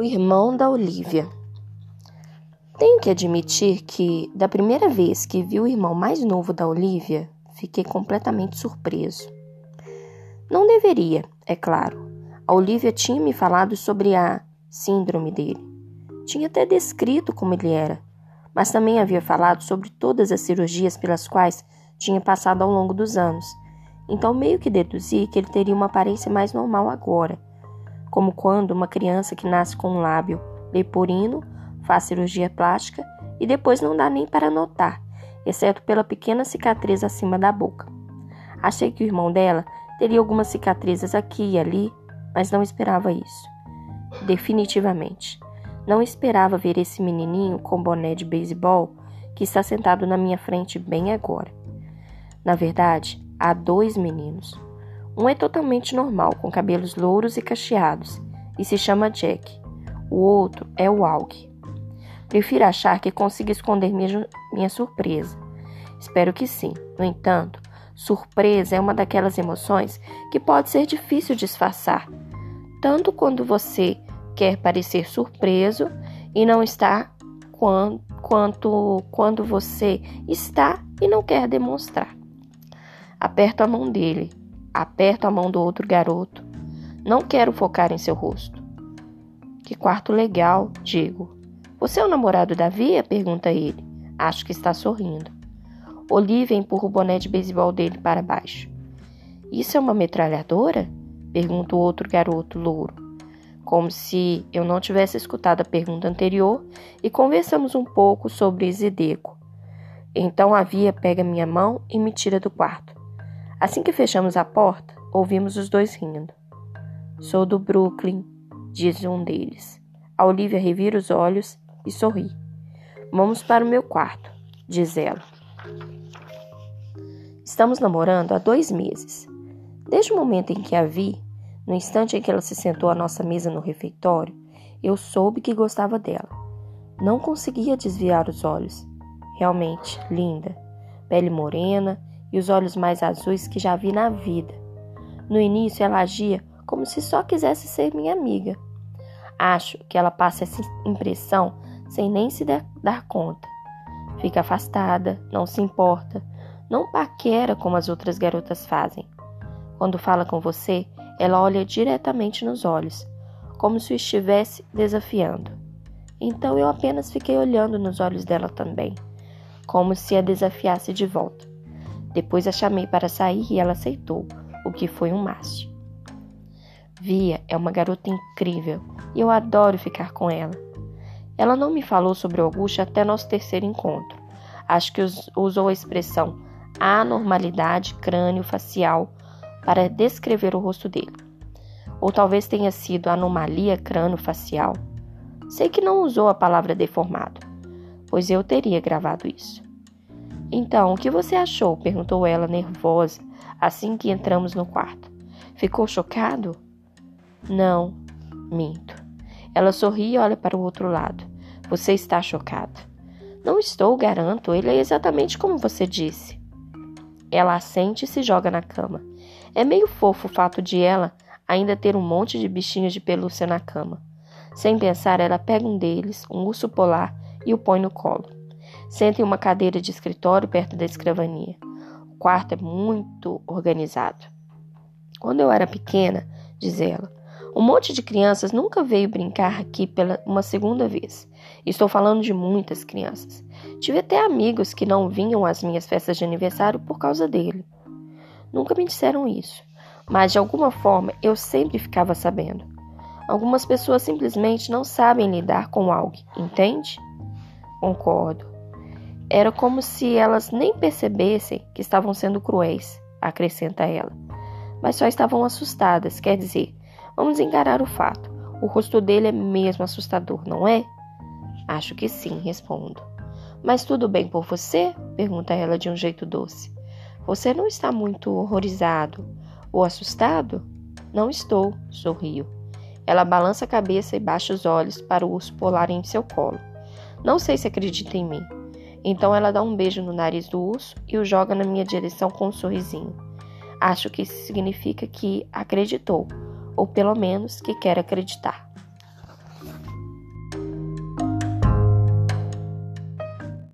O irmão da Olivia. Tenho que admitir que, da primeira vez que vi o irmão mais novo da Olivia, fiquei completamente surpreso. Não deveria, é claro. A Olivia tinha me falado sobre a síndrome dele. Tinha até descrito como ele era, mas também havia falado sobre todas as cirurgias pelas quais tinha passado ao longo dos anos. Então meio que deduzi que ele teria uma aparência mais normal agora como quando uma criança que nasce com um lábio leporino faz cirurgia plástica e depois não dá nem para notar, exceto pela pequena cicatriz acima da boca. Achei que o irmão dela teria algumas cicatrizes aqui e ali, mas não esperava isso. Definitivamente. Não esperava ver esse menininho com boné de beisebol que está sentado na minha frente bem agora. Na verdade, há dois meninos. Um é totalmente normal, com cabelos louros e cacheados, e se chama Jack. O outro é o Aug. Prefiro achar que consigo esconder minha, minha surpresa. Espero que sim. No entanto, surpresa é uma daquelas emoções que pode ser difícil disfarçar, tanto quando você quer parecer surpreso e não está, quanto quando você está e não quer demonstrar. Aperto a mão dele Aperto a mão do outro garoto. Não quero focar em seu rosto. Que quarto legal, digo. Você é o namorado da Via? pergunta ele. Acho que está sorrindo. Olivia empurra o boné de beisebol dele para baixo. Isso é uma metralhadora? pergunta o outro garoto louro. Como se eu não tivesse escutado a pergunta anterior e conversamos um pouco sobre Zideco. Então a Via pega minha mão e me tira do quarto. Assim que fechamos a porta, ouvimos os dois rindo. Sou do Brooklyn, diz um deles. A Olivia revira os olhos e sorri. Vamos para o meu quarto, diz ela. Estamos namorando há dois meses. Desde o momento em que a vi, no instante em que ela se sentou à nossa mesa no refeitório, eu soube que gostava dela. Não conseguia desviar os olhos. Realmente linda, pele morena e os olhos mais azuis que já vi na vida. No início ela agia como se só quisesse ser minha amiga. Acho que ela passa essa impressão sem nem se dar conta. Fica afastada, não se importa, não paquera como as outras garotas fazem. Quando fala com você, ela olha diretamente nos olhos, como se o estivesse desafiando. Então eu apenas fiquei olhando nos olhos dela também, como se a desafiasse de volta. Depois a chamei para sair e ela aceitou, o que foi um máximo. Via é uma garota incrível e eu adoro ficar com ela. Ela não me falou sobre Augusto até nosso terceiro encontro. Acho que usou a expressão anormalidade crânio-facial para descrever o rosto dele. Ou talvez tenha sido anomalia crânio-facial. Sei que não usou a palavra deformado, pois eu teria gravado isso. Então, o que você achou? perguntou ela, nervosa, assim que entramos no quarto. Ficou chocado? Não, minto. Ela sorri e olha para o outro lado. Você está chocado. Não estou, garanto. Ele é exatamente como você disse. Ela assente e se joga na cama. É meio fofo o fato de ela ainda ter um monte de bichinhos de pelúcia na cama. Sem pensar, ela pega um deles, um urso polar, e o põe no colo. Senta em uma cadeira de escritório perto da escrivania. O quarto é muito organizado. Quando eu era pequena, diz ela, um monte de crianças nunca veio brincar aqui pela uma segunda vez. Estou falando de muitas crianças. Tive até amigos que não vinham às minhas festas de aniversário por causa dele. Nunca me disseram isso, mas de alguma forma eu sempre ficava sabendo. Algumas pessoas simplesmente não sabem lidar com algo, entende? Concordo. Era como se elas nem percebessem que estavam sendo cruéis, acrescenta ela. Mas só estavam assustadas, quer dizer, vamos encarar o fato. O rosto dele é mesmo assustador, não é? Acho que sim, respondo. Mas tudo bem por você? pergunta ela de um jeito doce. Você não está muito horrorizado ou assustado? Não estou, sorrio. Ela balança a cabeça e baixa os olhos para o urso polar em seu colo. Não sei se acredita em mim, então ela dá um beijo no nariz do urso e o joga na minha direção com um sorrisinho. Acho que isso significa que acreditou, ou pelo menos que quer acreditar.